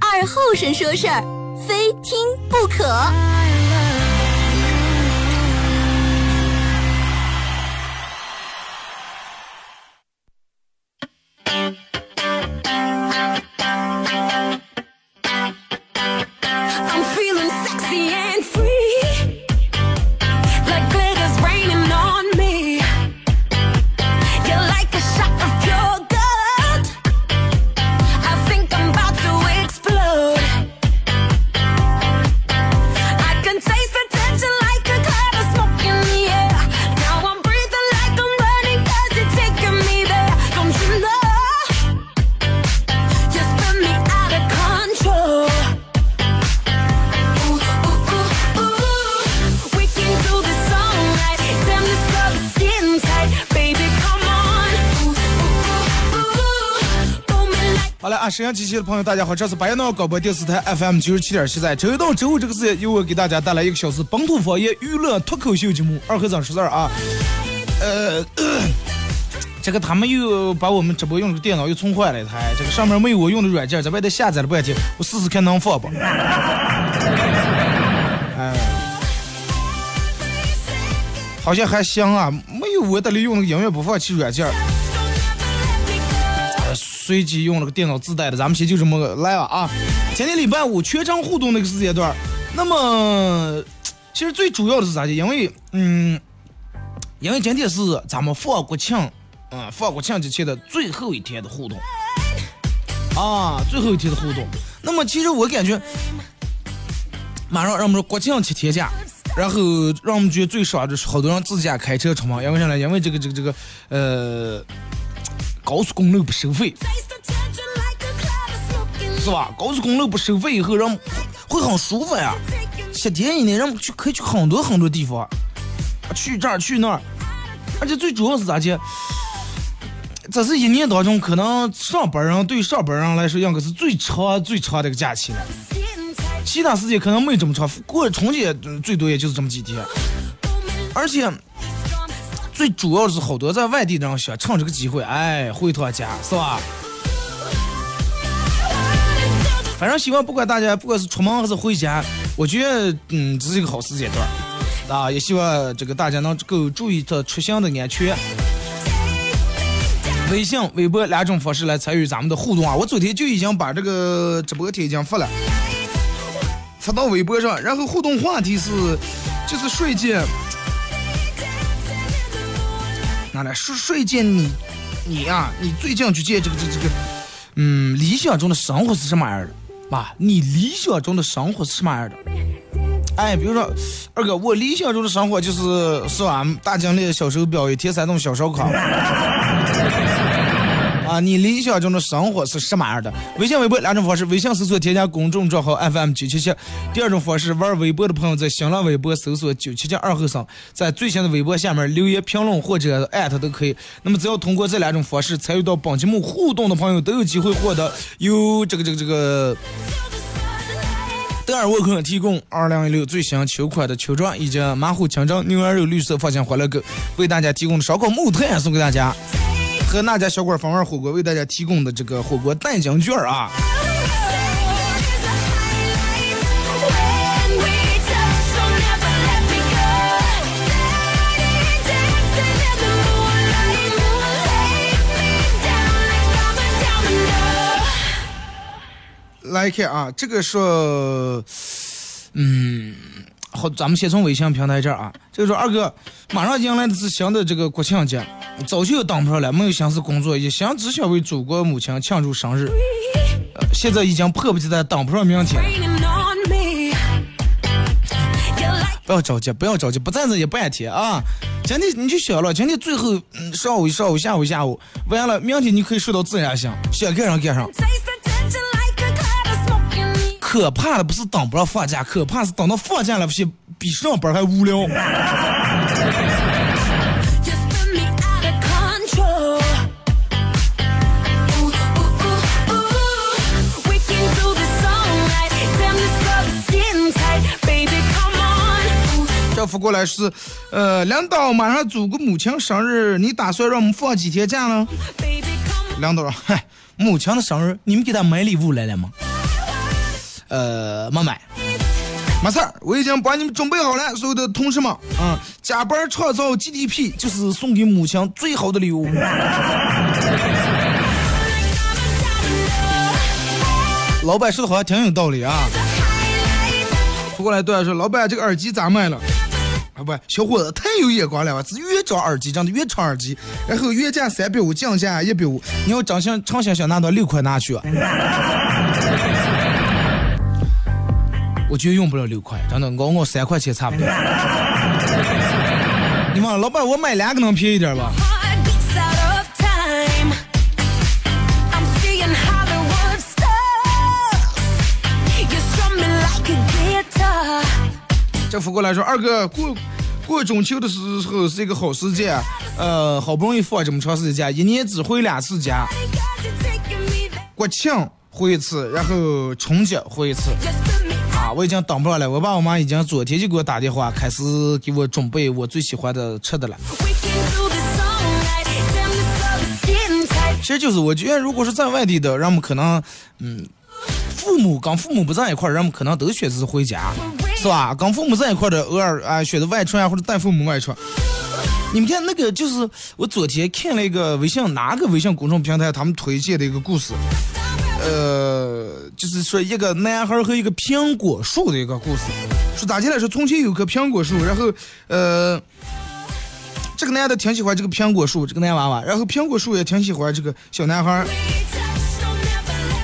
二后生说事儿，非听不可。好了啊，沈阳机器的朋友，大家好，这是白杨广播电视台 FM 九十七点七，在周一到周五这个时间，由我给大家带来一个小时本土方言娱乐脱口秀节目。二和尚说事儿啊，呃，这个他们又把我们直播用的电脑又充坏了一台，这个上面没有我用的软件，在外头下载了半天，我试试看能放不？哎，好像还行啊，没有我这里用那个音乐播放器软件。随机用了个电脑自带的，咱们先就这么来吧啊！今天礼拜五全程互动那个时间段，那么其实最主要的是啥呢？因为嗯，因为今天是咱们放国庆，嗯，放国庆之前的最后一天的互动啊，最后一天的互动。那么其实我感觉，马上让我们说国庆七天假，然后让我们觉得最爽的是好多人自驾开车出门，因为啥呢？因为这个这个这个呃。高速公路不收费是吧？高速公路不收费以后，人会很舒服呀。七天以内，人去可以去很多很多地方，去这儿去那儿，而且最主要是咋的？这是一年当中可能上班人对上班人来说，应该是最长最长的一个假期了。其他时间可能没这么长，过春节嗯最多也就是这么几天。而且最主要是，好多在外地的人想趁这个机会，哎，回趟家，是吧？反正希望不管大家不管是出门还是回家，我觉得嗯这是一个好时间段啊，也希望这个大家能够注意的出行的安全。微信、微博两种方式来参与咱们的互动啊！我昨天就已经把这个直播贴已经发了，发到微博上，然后互动话题是就是睡前，拿来睡睡见你你呀、你最近去见这个这这个，嗯，理想中的生活是什么样的？爸，你理想中的生活是什么样的？哎，比如说，二哥，我理想中的生活就是是吧？大金链、小手表、一天三顿小烧烤。啊，你理想中的生活是什么样的？微信、微博两种方式，微信搜索添加公众账号 FM 九七七；第二种方式，玩微博的朋友在新浪微博搜索九七七二后生，在最新的微博下面留言评论或者艾特都可以。那么只要通过这两种方式参与到本节目互动的朋友，都有机会获得由这个这个这个。德尔沃克提供二零一六最新秋款的秋装以及马虎清蒸牛羊肉绿色放心欢乐狗为大家提供的烧烤木炭送给大家，和那家小馆方味火锅为大家提供的这个火锅蛋浆卷啊。来看啊，这个说，嗯，好，咱们先从微信平台这儿啊，这个说二哥，马上迎来的是新的这个国庆节，早就等不上了，没有心思工作，一心只想为祖国母亲庆祝生日，现在已经迫不及待等不上明天。不要着急，不要着急，不站着也半天啊！今天你就想了，今天最后嗯上午上午下午下午，完了明天你可以睡到自然醒，想干啥干啥。可怕的不是等不上放假，可怕是等到放假了，比比上班还无聊。发过来是，呃，领导马上祖国母亲生日，你打算让我们放几天假呢领导说，嗨，母亲的生日，你们给她买礼物来了吗？呃，没买。没事儿，我已经帮你们准备好了，所有的同事们，嗯、加班创造 GDP 就是送给母亲最好的礼物。老板说的好像挺有道理啊。不过来对说，老板这个耳机咋卖了？啊不，小伙子太有眼光了，是越找耳机真的越长耳机，然后原价三百五降价一百五，你要真想诚心想拿到六块拿去啊。我觉得用不了六块，真的，我我三块钱差不多。你问老板，我买两个能便宜点吧.这扶过来说，二哥过过中秋的时候是一个好时节，呃，好不容易放这么长时间假，一年只回两次家.国庆回一次，然后春节回一次。我已经等不了了，我爸我妈已经昨天就给我打电话，开始给我准备我最喜欢的吃的了。其实就是我觉得，如果是在外地的，人们可能，嗯，父母跟父母不在一块儿，人们可能都选择回家，是吧？跟父母在一块儿的，偶尔啊选择外出啊，或者带父母外出。你们看那个，就是我昨天看了一个微信哪个微信公众平台他们推荐的一个故事，呃，就是说一个男孩和一个苹果树的一个故事。说咋起来说，从前有棵苹果树，然后呃。这个男的挺喜欢这个苹果树，这个男娃娃，然后苹果树也挺喜欢这个小男孩，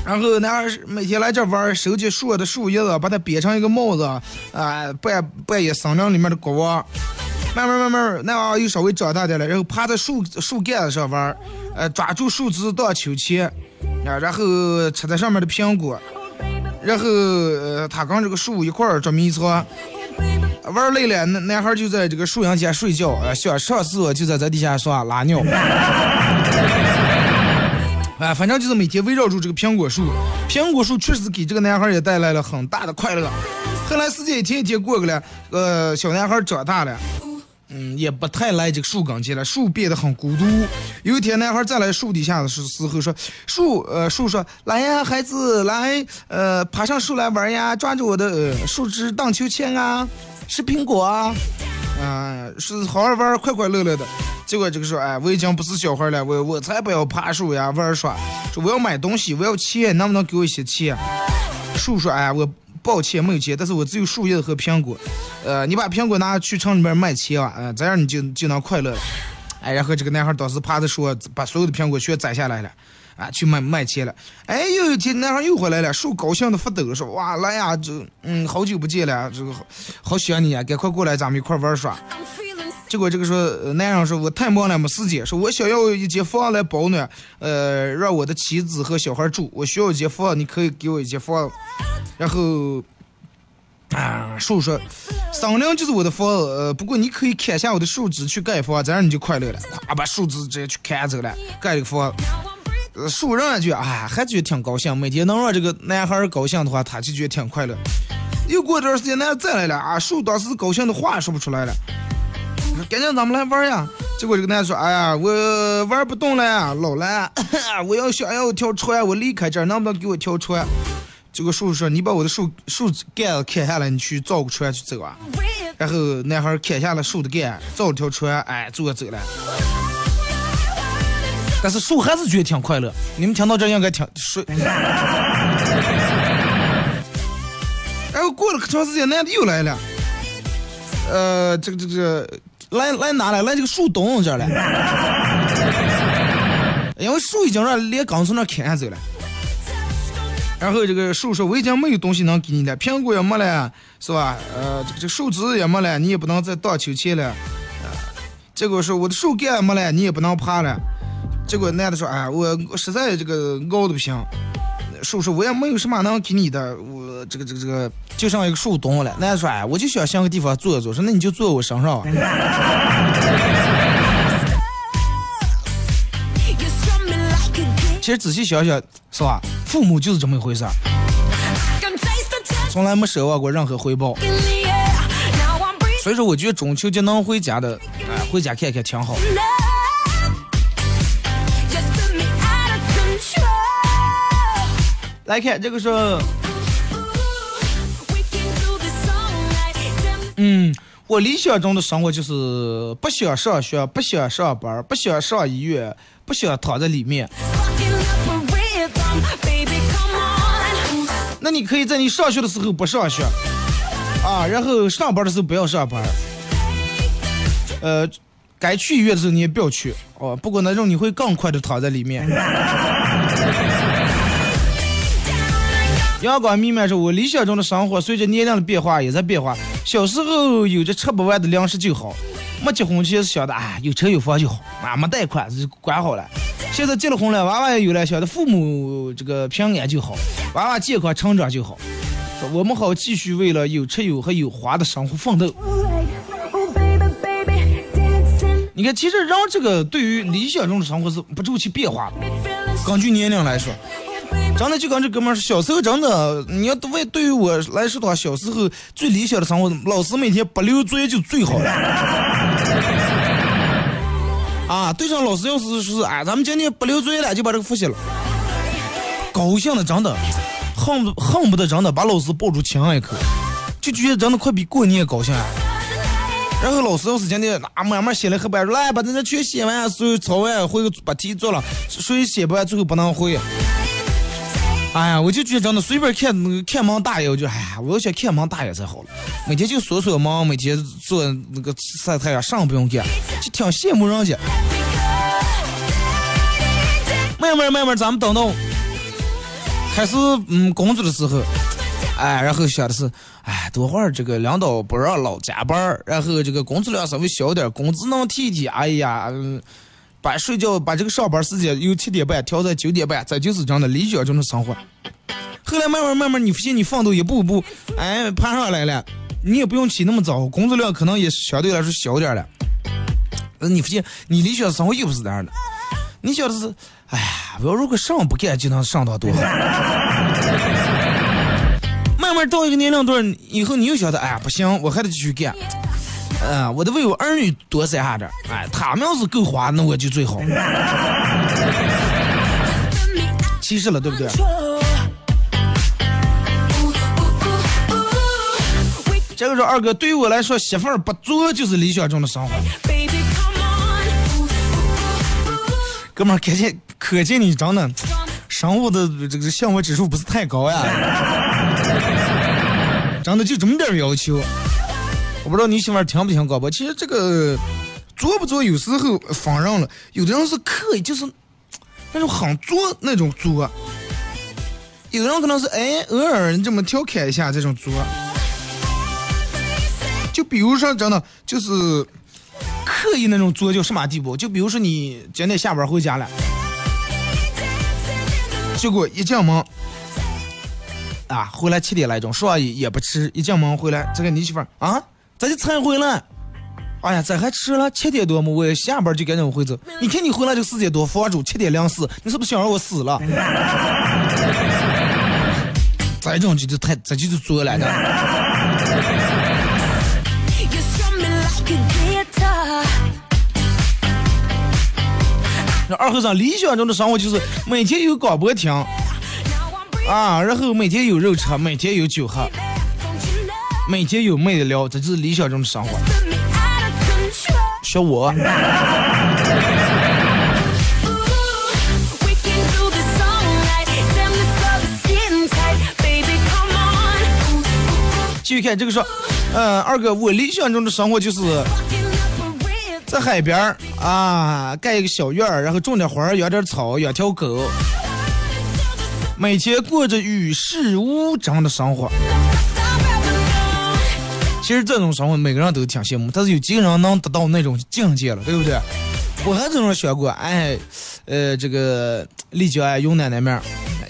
然后男孩每天来这玩，收集树的树叶子，把它编成一个帽子，啊、扮扮演森林里面的国王。慢慢慢慢，那娃娃又稍微长大点了，然后趴在树树干子上玩，呃，抓住树枝荡秋千，啊，然后吃在上面的苹果，然后呃，他跟这个树一块儿捉迷藏。玩累了，男男孩就在这个树荫下睡觉，呃，想上厕所就在这底下说拉尿。哎，反正就是每天围绕住这个苹果树，苹果树确实给这个男孩也带来了很大的快乐。后来时间一天一天过去了，呃，小男孩长大了，嗯，也不太来这个树跟前了，树变得很孤独。有一天，男孩再来树底下的时时候说：“树，呃，树说，来呀，孩子，来，呃，爬上树来玩呀，抓住我的、呃、树枝荡秋千啊，吃苹果啊。”啊、是好好玩，快快乐乐的。结果这个说，哎，我已经不是小孩了，我我才不要爬树呀，玩耍。说我要买东西，我要钱，能不能给我一些钱？树说，哎，我抱歉没有钱，但是我只有树叶和苹果。呃，你把苹果拿去城里面卖钱啊，呃，这样你就就能快乐了。哎，然后这个男孩当时趴着说，把所有的苹果全摘下来了。啊，去卖卖钱了。哎，有一天男孩又回来了，树高兴的发抖，说：“哇，来呀，这嗯，好久不见了，这个好好想你啊，赶快过来，咱们一块玩耍。”结果这个说，呃男人说我太忙了，没时间。说我想要一间房来保暖，呃，让我的妻子和小孩住。我需要一间房，你可以给我一间房。然后，啊，树说，森林就是我的房，呃，不过你可以砍下我的树枝去盖房，这样你就快乐了。咵，把树枝直接去砍走了，盖了个房。树人也觉得，哎，还觉得挺高兴。每天能让这个男孩高兴的话，他就觉得挺快乐。又过段时间，男孩再来了，啊，树当时高兴的话说不出来了。赶紧咱们来玩呀！结果这个男的说：“哎呀，我玩不动了，老了，我要想要条船，我离开这儿，能不能给我条船？”结果树说：“你把我的树树干子砍下来，你去造个船去走啊。”然后男孩砍下了树的干，造了条船，哎，坐着走了。但是树还是觉得挺快乐。你们听到这应该挺睡。然后过了可长时间，男的又来了，呃，这个这个来来哪来？来这个树洞这儿来，因为树已经让连刚从那砍下走了。然后这个树说：“我已经没有东西能给你了，苹果也没了，是吧？呃，这个这树枝也没了，你也不能再荡秋千了。呃，结果说我的树干也没了，你也不能爬了。结果男的说：“哎，我我实在这个熬的不行，叔叔，我也没有什么能给你的，我这个这个这个，就剩一个树洞了。男的说，哎，我就想想个地方坐一坐。说，那你就坐我身上啊。You strung me like a game. 其实仔细想想，是吧？父母就是这么一回事从来没奢望过任何回报。所以说，我觉得中秋节能回家的，哎，回家看看挺好。来看这个是，We can do this all night. Tell me 嗯，我理想中的生活就是不想上学，不想上班，不想上医院，不想躺在里面。那你可以在你上学的时候不上学，啊，然后上班的时候不要上班，呃，该去医院的时候你也不要去，哦，不过那种你会更快的躺在里面。阳光弥漫着我理想中的生活，随着年龄的变化也在变化。小时候有着吃不完的粮食就好，没结婚前想的，哎，有车有房就好，啊，没贷款就管好了。现在结了婚了，娃娃也有了，想的父母这个平安就好，娃娃健康成长就好。说我们好继续为了有吃有喝有花的生活奋斗。你看，其实人这个对于理想中的生活是不周期变化的。根据年龄来说，真的就跟这哥们儿，小时候真的，你要为对于我来说的话，小时候最理想的生活，老师每天不留作业就最好了。啊，对上老师要是说是，哎，咱们今天不留作业了，就把这个复习了，高兴的真的，恨不恨不得真的把老师抱住亲一口，就觉得真的快比过年高兴啊。然后老师要是今天啊慢慢写了黑板，来把这这全写完，所有抄完，会把题做了，谁写不完最后不能回。哎呀，我就觉得真的随便看看门大爷，我就哎呀，我要想看门大爷才好了。每天就锁锁门，每天做那个晒太阳，啥不用干，就挺羡慕人家。慢慢慢慢，咱们等到开始嗯工作的时候，哎，然后想的是，哎，多会儿这个领导不让老加班然后这个工资量稍微小点，工资能提提。哎呀，把睡觉把这个上班时间由七点半调在九点半，这就是这样的理想中的生活。后来慢慢慢慢，你发现你奋斗一步一步，哎，爬上来了，你也不用起那么早，工作量可能也相对来说小点了。那，你发现你理想的生活又不是这样的，你想的是，哎呀，我要如果上不干就能上到多好。慢慢到一个年龄段以后，你又晓得，哎呀，不行，我还得继续干。嗯、我得为我儿女多塞下点。哎，他们要是够花，那我就最好。其实了，对不对？这个说二哥，对于我来说，媳妇儿不做就是理想中的生活。哥们儿，可见可见你真的生活的这个幸福指数不是太高呀，真的就这么点要求。不知道你媳妇儿听不听广播，其实这个做不做有时候分人了，有的人是刻意，就是 那种很做那种做，有的人可能是哎偶尔这么调侃一下这种做。就比如说，真的就是刻意那种作就什么地步？就比如说你今天下班回家了，结果一进门啊，回来七点来钟，说也也不吃，一进门回来，这个你媳妇儿啊，咋就才回来？哎呀，咋还迟了？七点多嘛，我下班就赶紧回走。你看你回来就四点多，房主七点零四，你是不是想让我死了？这种就就太这就是作来的。二和尚理想中的生活就是每天有广播听.啊，然后每天有肉吃，每天有酒喝?每天有妹子聊，这就是理想中的生活。学我。继续看这个说，嗯、呃，二哥，我理想中的生活就是在海边啊，盖一个小院然后种点花养点草，养条狗，每天过着与世无争的生活。其实这种生活每个人都挺羡慕，但是有几个人能达到那种境界了，对不对？我还这种学过，哎，呃，这个丽江啊，云南那面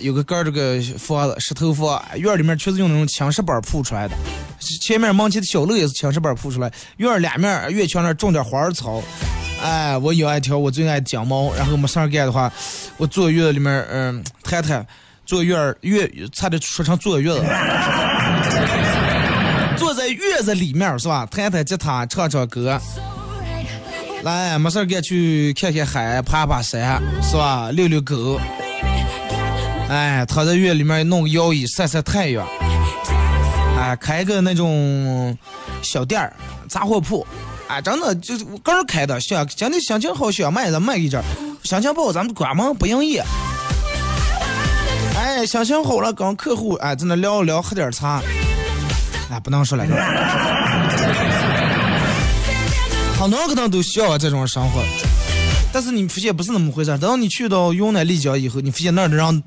有个盖儿这个房子，石头房，院儿里面全是用那种青石板铺出来的，前面门前的小路也是青石板铺出来，院儿两面院墙那儿种点花草。哎，我有爱条，我最爱讲猫。然后没事儿干的话，我坐院子里面，嗯，谈谈，坐院儿院，差点说成坐院子，在里面是吧？弹弹吉他，唱唱歌。来，没事儿干去看看海，爬爬山，是吧？遛遛狗。哎，躺在院里面弄个摇椅晒晒太阳。哎，开个那种小店儿，杂货铺。哎，真的就是我刚开的，想今天心情好，想卖咱卖一阵儿，心情不好咱们关门不营业。哎，心情好了，跟客户哎在那聊一聊，喝点茶。哎，不能说了。很多人可能都需要这种生活，但是你发现不是那么回事儿。等到你去到云南丽江以后，你发现那儿的人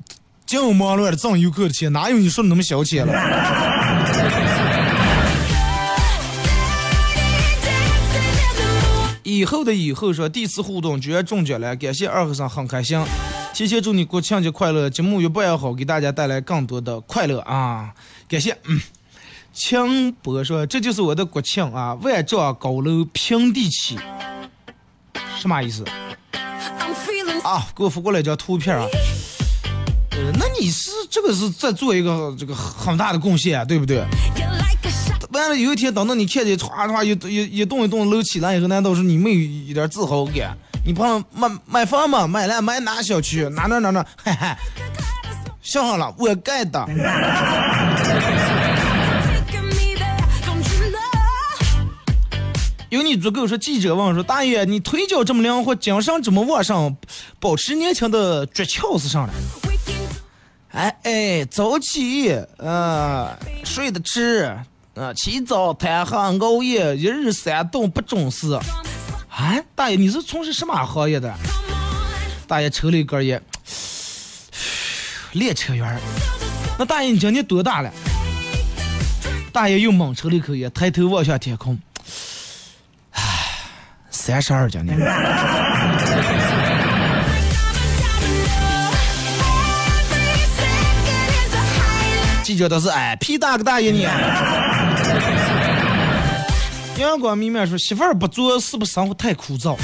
净忙乱的挣游客的钱，哪有你说的那么小气了？以后的以后说第一次互动居然中奖了，感谢二和尚很开心，提前祝你国庆节快乐，节目越办越好，给大家带来更多的快乐啊！感谢，嗯。清波说：“这就是我的国庆啊，万丈高楼平地起，什么意思？啊，给我发过来一张图片啊。呃，那你是这个是在做一个这个很大的贡献，对不对？完了有一天等到你看见歘歘一一一栋一栋楼起来以后，难道是你没有一点自豪感？你朋友买买房嘛，买了买哪小区哪哪哪哪，嘿嘿，想好了，我盖的。”足够说，记者问说：“大爷，你腿脚这么灵活，精神这么旺盛，保持年轻的诀窍是啥呢？”哎哎，早起，呃，睡得迟，呃，起早贪黑熬夜，一日三顿不准时。啊，大爷，你是从事什么行业的？大爷抽了一根烟，列车员。那大爷你今年多大了？大爷又猛抽了一口烟，抬头望向天空。三十二今年。记者都是哎，屁大个大爷你！阳光明面说媳妇儿不做是不是生活太枯燥？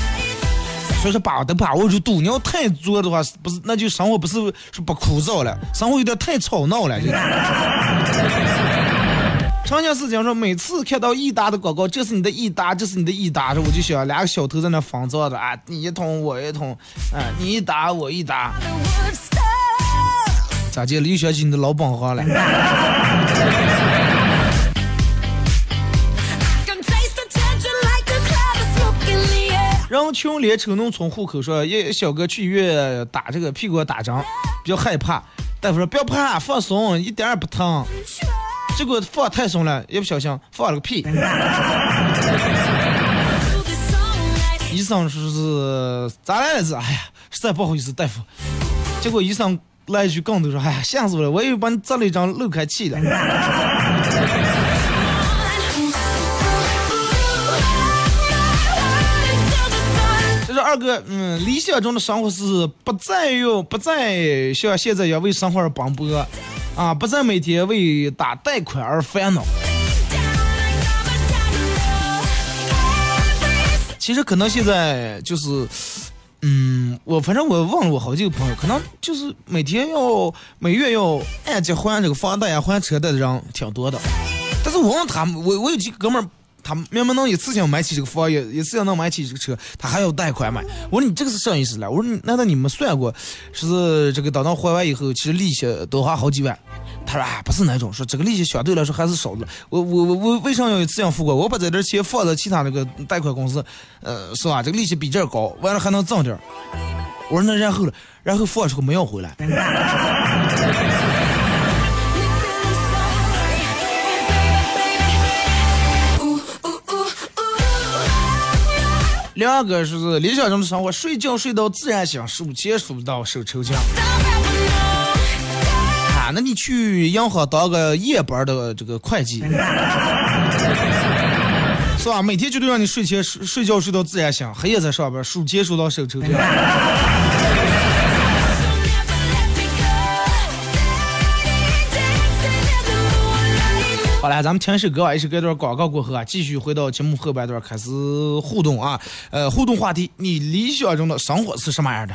所以说把的把握住度，你要太做的话，不是那就生活不是说不枯燥了，生活有点太吵闹了就。长相思讲说，每次看到益达的广告，这是你的益达，这是你的益达，我就想两个小偷在那仿造的啊，你一通我一通，啊，你一打我一打，咋的了？又想起你的老本行了。人穷连抽农村户口说，一小哥去医院打这个屁股打针，比较害怕，大夫说不要怕，放松，一点也不疼。结果放太松了，一不小心放了个屁。医生说是咋来了是？哎呀，实在不好意思，大夫。结果医生来一句更多说：“哎呀，吓死我了！我以为把你扎了一张漏开气的。”这是二哥，嗯，理想中的生活是不再用，不再像现在一样为生活而奔波。啊！不再每天为打贷款而烦恼。其实可能现在就是，嗯，我反正我问了我好几个朋友，可能就是每天要每月要按揭还这个房贷呀、还车贷的人挺多的。但是我问他们，我我有几个哥们儿。他明明能一次性买起这个房，也一次性能买起这个车，他还要贷款买。我说你这个是啥意思了？我说难道你们算过，是这个等到还完以后，其实利息多花好几万？他说啊，不是那种，说这个利息相对来说还是少的。我我我我为啥要一次性付过？我把这点钱放在其他那个贷款公司，呃，是吧？这个利息比这高，完了还能挣点。我说那然后了，然后放时候没要回来。两个是理想中的生活，睡觉睡到自然醒，数钱数到手抽筋。啊，那你去银行当个夜班的这个会计，是吧？每天就得让你睡前睡睡觉睡到自然醒，黑夜在上班，数钱数到手抽筋。来，咱们天使歌外一首歌段广告过后啊，继续回到节目后半段开始互动啊，呃，互动话题，你理想中的生活是什么样的？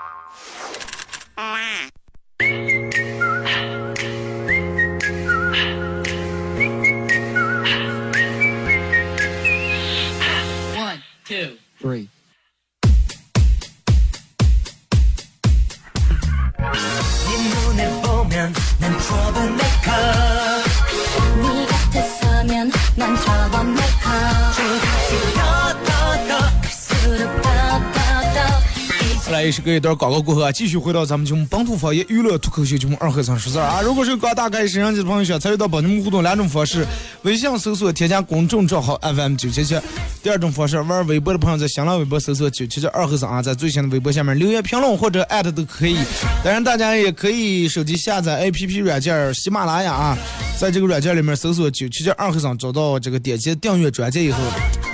来一段广告过后啊，继续回到咱们节目本土方言娱乐脱口秀节目二和尚说事儿啊。如果是刚打开摄像机的朋友，想参与到本节目互动两种方式：微信搜索添加公众账号 FM 九七七；第二种方式，玩微博的朋友在新浪微博搜索九七七二和尚啊，在最新的微博下面留言评论或者艾特都可以。当然，大家也可以手机下载 APP 软件喜马拉雅啊，在这个软件里面搜索九七七二和尚，找到这个点击订阅专辑以后，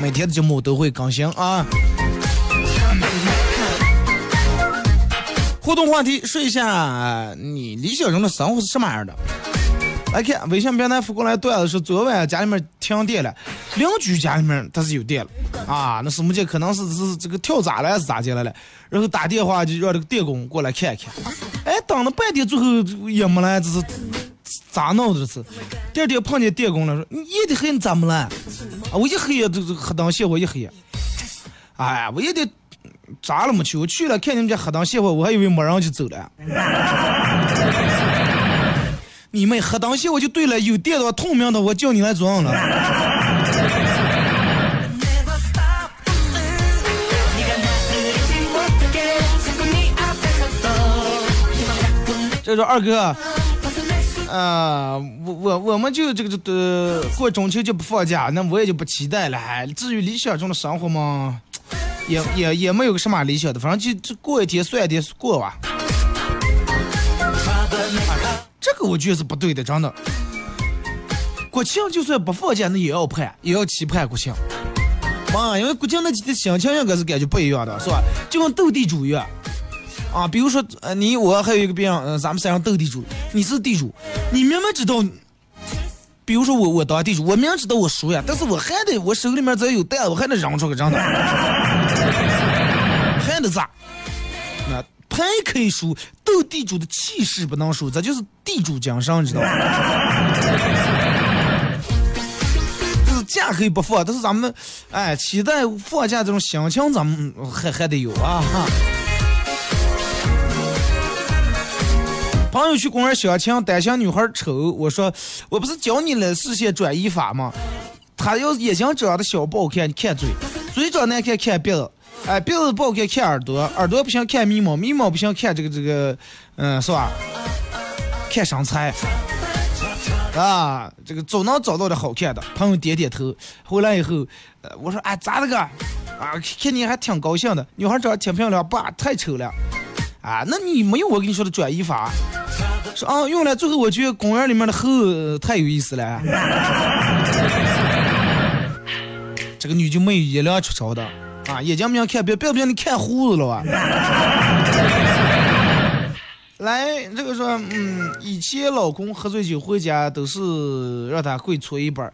每天的节目都会更新啊。互动话题，说一下你理想中的生活是什么样的？来看微信平台发过来段子说，昨晚家里面停电了，邻居家里面他是有电了啊，那什么姐可能是是这个跳闸了还是咋的了了，然后打电话就让这个电工过来看一看，哎，等了半天最后也没来，这是咋弄的这是？第二天碰见电工了，说你夜的黑你咋没来？啊，我一黑夜这这黑灯瞎火一黑，哎呀，我也得。咋了没去？我去了，看你们家黑灯瞎火，我还以为没人就走了。你们黑灯瞎火就对了，有电的话透明的，我叫你来装了。这说二哥，啊，我我我们就这个这呃过中秋就不放假，那我也就不期待了。至于理想中的生活吗，也也也没有个什么理想的，反正就就过一天算一天过吧。这个我觉得是不对的，真的。国庆就算不放假，那也要盼，也要期盼国庆。妈，因为国庆那几天心情应该是感觉不一样的，是吧？就跟斗地主一样。啊，比如说，呃，你我还有一个别人，呃，咱们三人斗地主，你是地主，你明明知道，比如说我我当地主，我明知道我输呀，但是我还得我手里面只要有蛋，我还得扔出个真的，还得咋？那牌可以输，斗地主的气势不能输，这就是地主精神，知道吗？就是假可以不放，但是咱们哎期待放假这种心情，咱们还还得有啊哈。朋友去公园相亲，担心女孩丑，我说我不是教你了视线转移法吗？他要眼睛长得小不好看，你看嘴；嘴长难看看鼻子，哎，鼻子不好看看耳朵，耳朵不行看眉毛，眉毛不行看这个这个，嗯，是吧？看身材。啊，这个总能找到的好看的。朋友点点头，回来以后，呃，我说哎咋了个？啊，看你还挺高兴的，女孩长得挺漂亮，爸太丑了。啊，那你没有我跟你说的转移法？说啊，用了，最后我觉得公园里面的猴太有意思了。这个女就没有一辆出潮的啊，眼睛不想看别，别不让你看胡子了啊。来，这个说，嗯，以前老公喝醉酒回家都是让他跪搓衣板，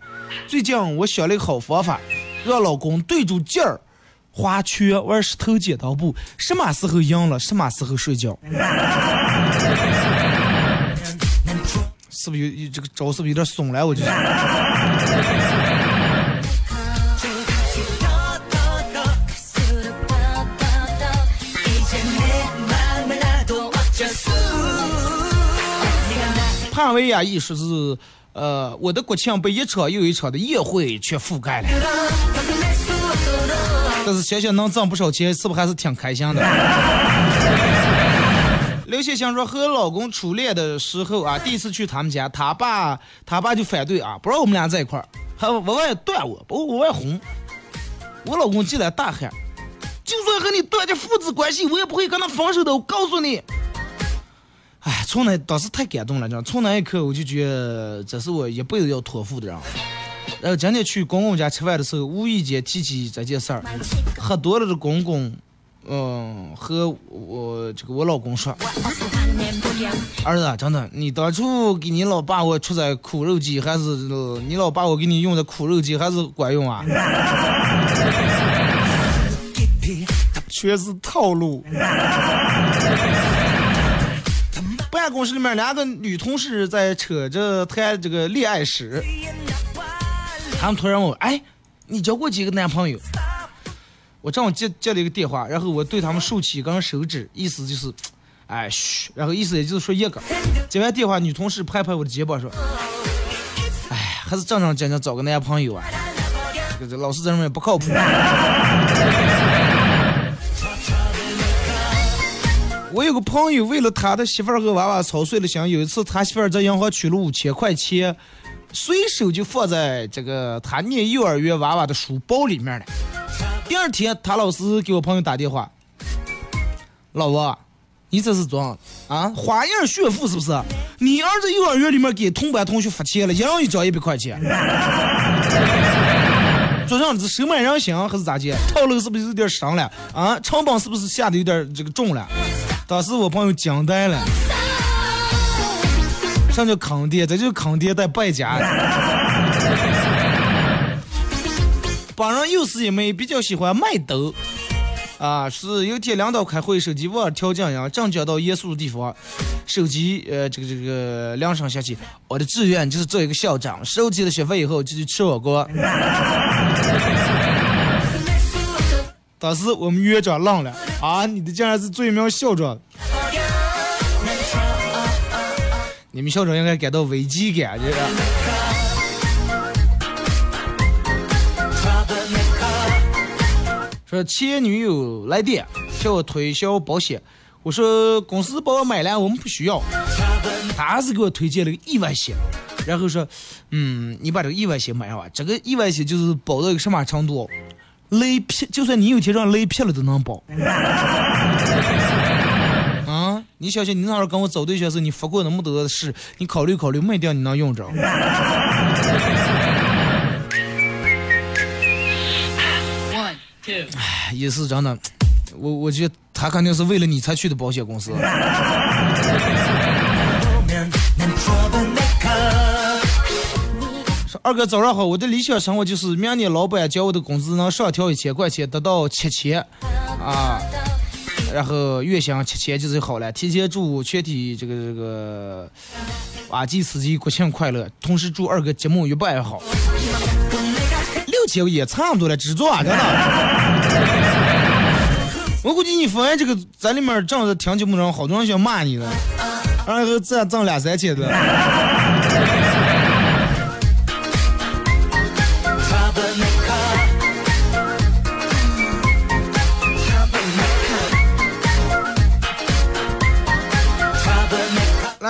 最近我想了一个好方法，让老公对住劲儿。花圈，玩石头剪刀布，什么时候赢了，什么时候睡觉。是不是有这个招？是不是有点松了？我就是。帕维亚意思是，呃，我的国庆被一场又一场的宴会全覆盖了。但是想想能挣不少钱，是不是还是挺开心的？刘雪香说，和老公初恋的时候啊，第一次去他们家，他爸他爸就反对啊，不让我们俩在一块儿，还往外断我，把我往外轰。我老公进来大喊：“就算和你断绝父子关系，我也不会跟他分手的，我告诉你。”哎，从那当时太感动了，你知道，从那一刻我就觉得这是我一辈子要托付的人。然后今天去公公家吃饭的时候，无意间提起这件事儿，喝多了的公公，嗯，和我这个我老公说，儿子，真的，你当初给你老爸我出的苦肉计，还是你老爸我给你用的苦肉计，还是管用啊？全是套路。办公室里面两个女同事在扯着谈这个恋爱史，他们突然问我：“哎，你交过几个男朋友？”我正好接接了一个电话，然后我对他们竖起一根手指，意思就是，哎嘘，然后意思也就是说一个。接完电话，女同事拍拍我的肩膀说：“哎，还是正正经经找个男朋友啊，这个老是这种人不靠谱。”我有个朋友，为了他的媳妇儿和娃娃操碎了心。有一次，他媳妇儿在银行取了五千块钱，随手就放在这个他念幼儿园娃娃的书包里面了。第二天，他老师给我朋友打电话：“老王，你这是装啊？花样炫富是不是？你儿子幼儿园里面给同班同学发钱了，一人一张一百块钱。桌上是收买人心还是咋的？套路是不是有点深了？啊，成本是不是下的有点这个重了？”当时我朋友惊呆了，啥叫坑爹？这就是坑爹带败家本。人又是一枚比较喜欢卖豆，啊，是有天领导开会，手机忘了调静音，正讲到严肃的地方，手机呃这个这个铃声响起，我的志愿就是做一个校长，收集了学费以后就去吃火锅。当时我们院长愣了啊！你的竟然是做一名校长，你们校长应该感到危机感，这是。说前女友来电叫我推销保险，我说公司帮我买了，我们不需要。他还是给我推荐了个意外险，然后说，嗯，你把这个意外险买上吧。这个意外险就是保到一个什么程度？雷劈，就算你有天让雷劈了都能保。啊，你小心，你那时候跟我找对象时，你发过那么多的誓，你考虑考虑，卖掉你能用着。Two. 也是真的，我我觉得他肯定是为了你才去的保险公司。说二哥早上好，我的理想生活就是明年老板叫我的工资能上调一千块钱，达到七千啊，然后月薪七千就是好了。提前祝全体这个这个挖机司机国庆快乐，同时祝二哥节目越办越好。六千也差不多了，只做啊，真的。我估计你发现这个在里面挣的听节目的人，好多人想骂你的，然后再挣两三千的。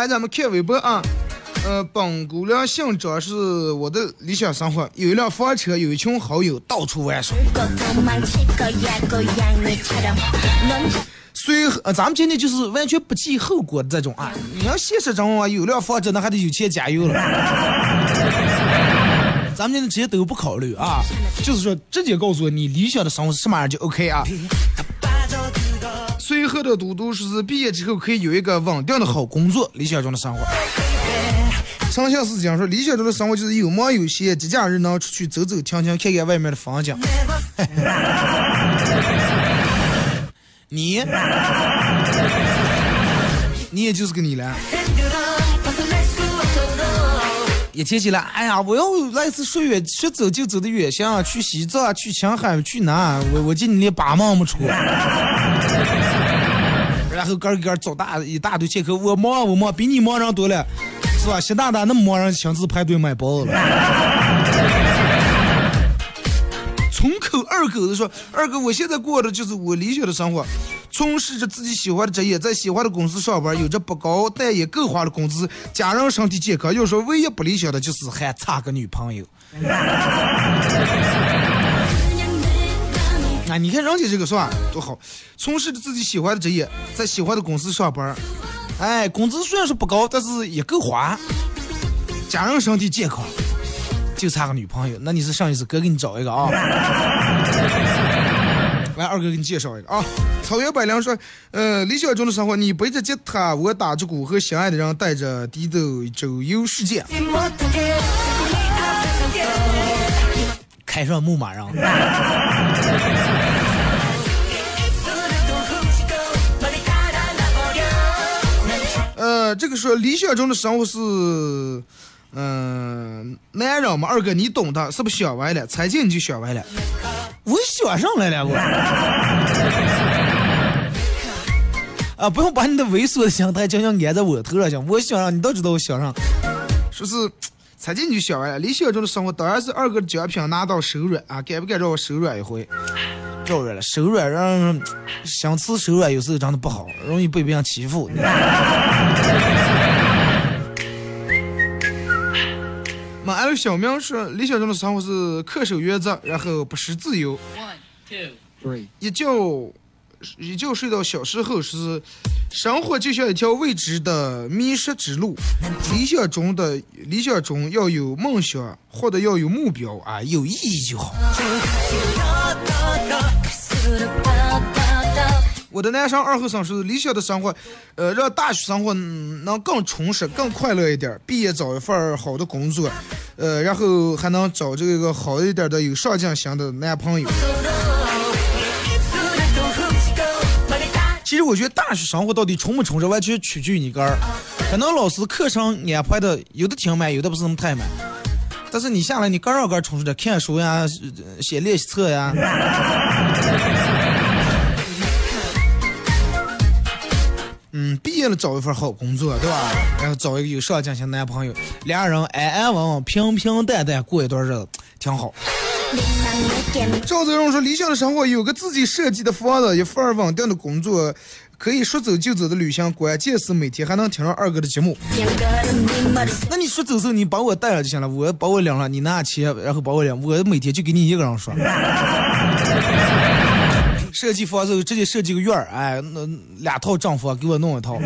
咱们看微博啊。呃，本姑娘姓张，是我的理想生活，有一辆房车，有一群好友，到处玩耍。随和，呃咱们今天就是完全不计后果的这种啊。你要现实中啊，有辆房车，那还得有钱加油了。咱们今天直接都不考虑啊，就是说直接告诉我你理想的生活是什么样就 OK 啊。随后的嘟嘟是毕业之后可以有一个稳定的好工作，理想中的生活。长相思讲说，理想中的生活就是有忙有闲，节假日能出去走走停停，看看外面的风景。你，你也就是个你了。一提起来，哎呀，我要来次说远说走就走的远行，去西藏，去青海，去哪？我我记得你连八毛没出。然后哥哥找大一大堆借口，我忙我忙，比你忙人多了，是吧？习大大那么忙人亲自排队买包子了。村口二狗子说：“二哥，我现在过的就是我理想的生活，从事着自己喜欢的职业，在喜欢的公司上班，有着不高但也够花的工资，家人身体健康。要说唯一不理想的就是还差个女朋友。你看人家这个是吧，多好，从事着自己喜欢的职业，在喜欢的公司上班，哎，工资虽然说不高，但是也够花，家人身体健康，就差个女朋友。那你是上一次哥给你找一个啊？来，二哥给你介绍一个啊。草原百灵说，呃，理想中的生活，你背着吉他，我打着鼓，和心爱的人带着滴豆周游世界，开上牧马人。呃，这个说理想中的生活是，嗯、男人嘛，二哥你懂的，是不是想歪了？猜见你就想歪了，我想上来了我。啊，不用把你的猥琐的心态讲讲安在我头上讲，我想让你都知道我想上，说是猜见你就想歪了。理想中的生活当然是二哥的奖品拿到手软啊，敢不敢让我手软一回？肉软了，手软让人想吃手软，有时候真的不好，容易被别人欺负。马爱 小明说，理想中的生活是恪守原则，然后不失自由。One, two. 一觉一觉睡到小时候是，生活就像一条未知的迷失之路。理想中的理想中要有梦想，或者要有目标啊，有意义就好。我的男生二后生是理想的生活，呃，让大学生活能更充实、更快乐一点。毕业找一份好的工作，呃，然后还能找这个好一点的、有上进心的男朋友。其实我觉得大学生活到底充不充实，完全取决于你个儿。可能老师课程安排的有的挺满，有的不是那么太满。但是你下来，你个人个充实点，看书呀，呃写练习册呀。嗯，毕业了找一份好工作，对吧？然后找一个有上进心的男朋友，俩人安安稳稳、平平淡淡过一段日子，挺好。赵泽荣说：“理想的生活有个自己设计的房子，一份稳定的工作，可以说走就走的旅行，关键是每天还能听上二哥的节目。那你说走时候你把我带上就行了，我把我领上，你拿钱，然后把我领，我每天就给你一个人说。设计房子直接设计个院儿，哎，那两套正房给我弄一套。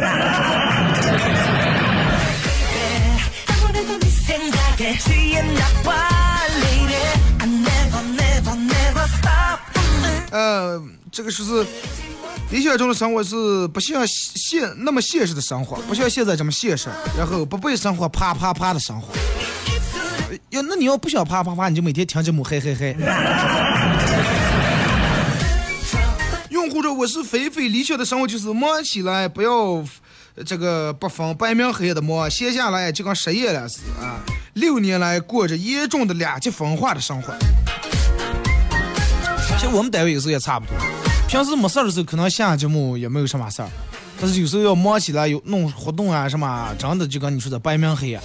呃，这个是是理想中的生活是不像现那么现实的生活，不像现在这么现实，然后不被生活啪啪啪的生活。呃要那你要不想啪啪啪，你就每天听节目嘿嘿嘿。用户说我是肥肥，理想的生活就是忙起来不要这个不分白明黑的忙，闲下来就跟失业了似的啊。六年来过着严重的两极分化的生活。其实我们单位有时候也差不多，平时没事的时候可能下节目也没有什么事儿，但是有时候要忙起来有弄活动啊什么，真的就跟你说的白明黑啊。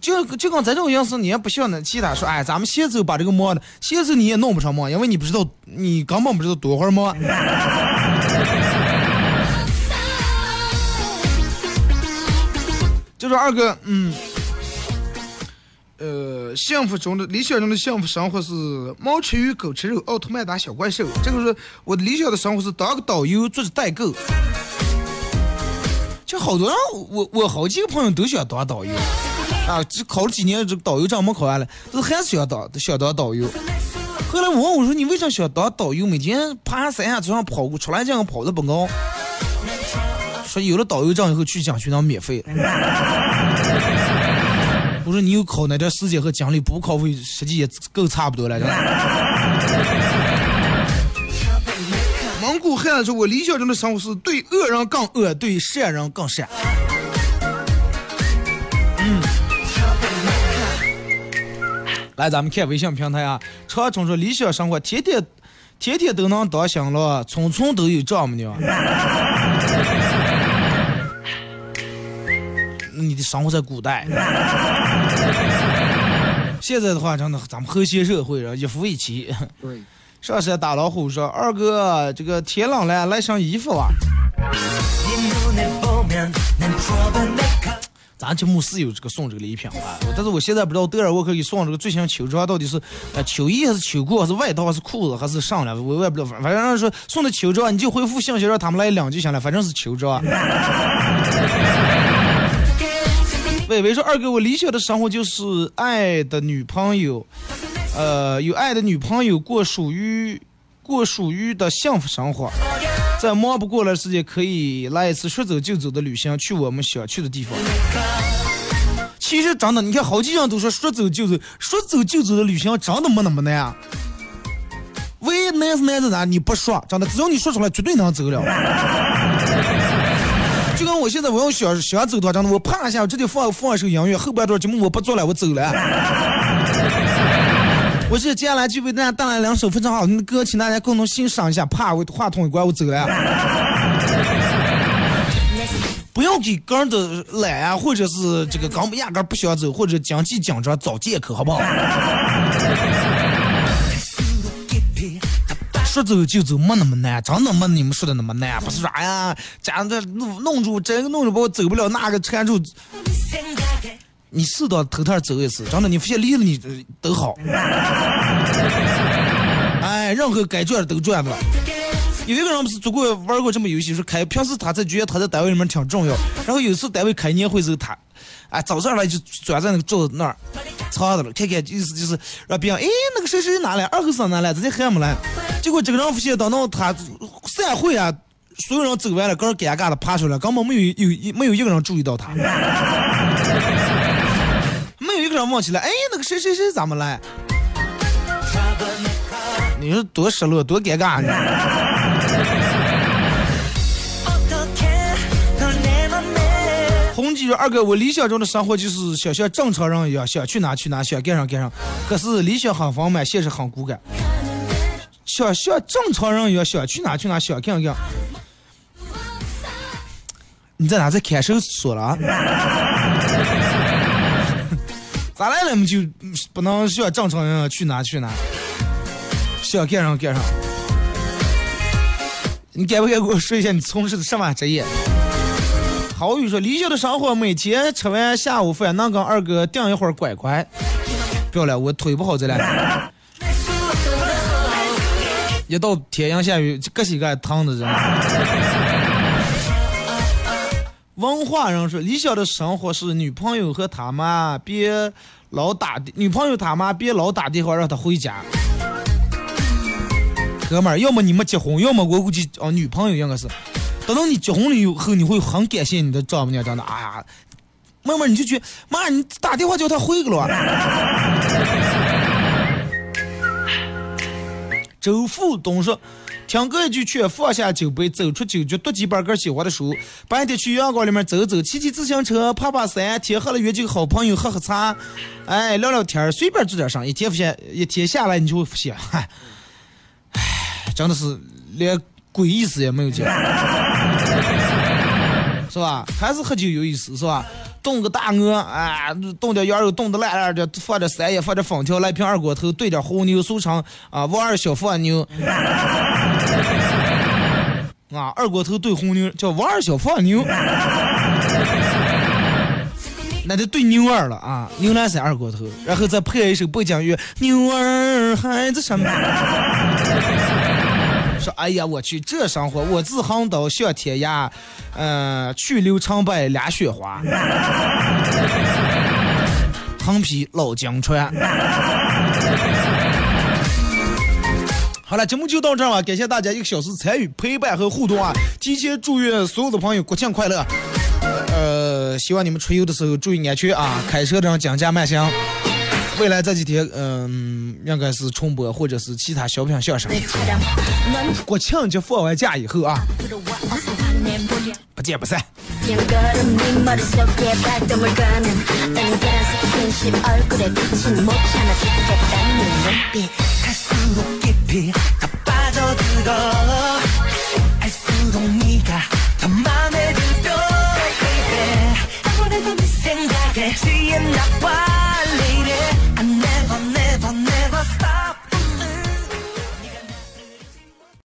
就就跟咱这种样式，你也不像那其他说，哎，咱们现在把这个忙的，现在你也弄不上忙，因为你不知道，你根本不知道多会儿忙。就说二哥，嗯，呃，幸福中的理想中的幸福生活是猫吃鱼狗吃肉，奥特曼打小怪兽。这个是我的理想的生活是当个导游，做着代购。就好多人，我我好几个朋友都想当导游。啊，这考了几年，这导游证没考下来，都还是想当想当导游。后来我问我说：“你为啥想当导游？每天爬山呀，这样跑过，出来这样跑的不高。”说有了导游证以后去讲学能免费。我说你有考那点时间和精力，不考费实际也够差不多了。蒙古汉说：“我理想中的生活是对恶人更恶，对善人更善。”来，咱们看微信平台啊，长春说理想生活，天天天天都能当新郎，村村都有丈母娘。你的生活在古代，现在的话，真的咱们和谐社会人，一夫一妻。对，上山打老虎说：“二哥，这个天冷了，来身衣服啊。”咱咱节目是有这个送这个礼品啊，但是我现在不知道德尔沃克给送这个最新秋装到底是呃秋衣还是秋裤还是外套还是裤子还是上了，我我也不知道，反反正说送的秋装，你就回复信息让他们来领就行了，反正是秋装。伟伟说：“二哥，我理想的生活就是爱的女朋友，呃，有爱的女朋友过属于过属于的幸福生活，在忙不过来时间可以来一次说走就走的旅行，去我们想去的地方。其实真的，你看好几人都说说走就走，说走就走的旅行真的没那么难啊。唯一难是难在哪？你不说，真的，只要你说出来，绝对能走了。”现在我要想想走的话，真的，我啪一下，我直接放放一首音乐，后半段节目我不做了，我走了。我是接下来就为大家带来两首非常好听的歌，请大家共同欣赏一下。啪，我话筒一关，我走了。不要给刚的懒啊，或者是这个根本压根不想走，或者经济紧张找借口，好不好？说走就走，没那么难，真的没你们说的那么难。不是说哎呀，家这弄弄住，这个弄住把我走不了，那个缠住。你适当头趟走一次，真的，你发现离了你都好。哎，任何该赚的都赚了。有一个人不是做过玩过这么游戏，说开平时他在觉得他在单位里面挺重要，然后有一次单位开年会时候他，哎早上来就钻在那个桌子那儿藏着了，看看意思就是让别人哎那个谁谁哪来，二后生哪来，直接喊没来。结果这个人发现等到他散会啊，所有人走完了，个人尴尬的爬出来，根本没有有没有一个人注意到他，没有一个人忘起来，哎那个谁谁谁咋没来？你说多失落多尴尬呢？记说二哥，我理想中的生活就是想像正常人一样，想去哪去哪，想干啥干啥。可是理想很丰满，现实很骨感。想像正常人一样，想去哪去哪，想干啥干啥。你在哪在看守所了？咋来了？你就不能像正常人样去哪去哪，想干啥干啥？你敢不敢给我说一下你从事的什么职业？郝宇说：“理想的生活，每天吃完下午饭能跟二哥订一会儿乖乖。不要了，我腿不好，这两天。一到天阳下雨，各洗各烫的人。文化人说：理想的生活是女朋友和他妈别老打，女朋友他妈别老打电话让他回家。哥们儿，要么你们结婚，要么我估计哦，女朋友应该是。等到你结婚了以后，你会很感谢你的丈母娘，真的，哎呀，慢慢你就觉得，妈，你打电话叫他回个了。周富东说：“听歌一句劝，放下酒杯，走出酒局，读几本个喜欢的书。白天去阳光里面走走，骑骑自行车，爬爬山。天黑了约几个好朋友喝喝茶，哎，聊聊天，随便做点啥。一天发现，一天下来，你就会发现，嗨，唉，真的是连鬼意思也没有见，是吧？还是喝酒有意思，是吧？炖个大鹅，啊，炖点羊肉，炖的烂烂的，放点山药，放点粉条，来瓶二锅头，兑点红牛，俗称啊王二小放牛。啊，二锅头兑红牛叫王二小放牛，那就兑牛二了啊，牛栏山二锅头，然后再配一首背景乐，牛儿还在上面。哎呀，我去，这生活，我自横刀向天涯，呃，去留长白俩雪花，横批老江川。好了，节目就到这儿了，感谢大家一个小时参与、陪伴和互动啊！提前祝愿所有的朋友国庆快乐，呃，希望你们出游的时候注意安全啊，开车的人讲价慢行。未来这几天，嗯、应该是重播或者是其他小品相声。国庆节放完假以后啊，不见不散。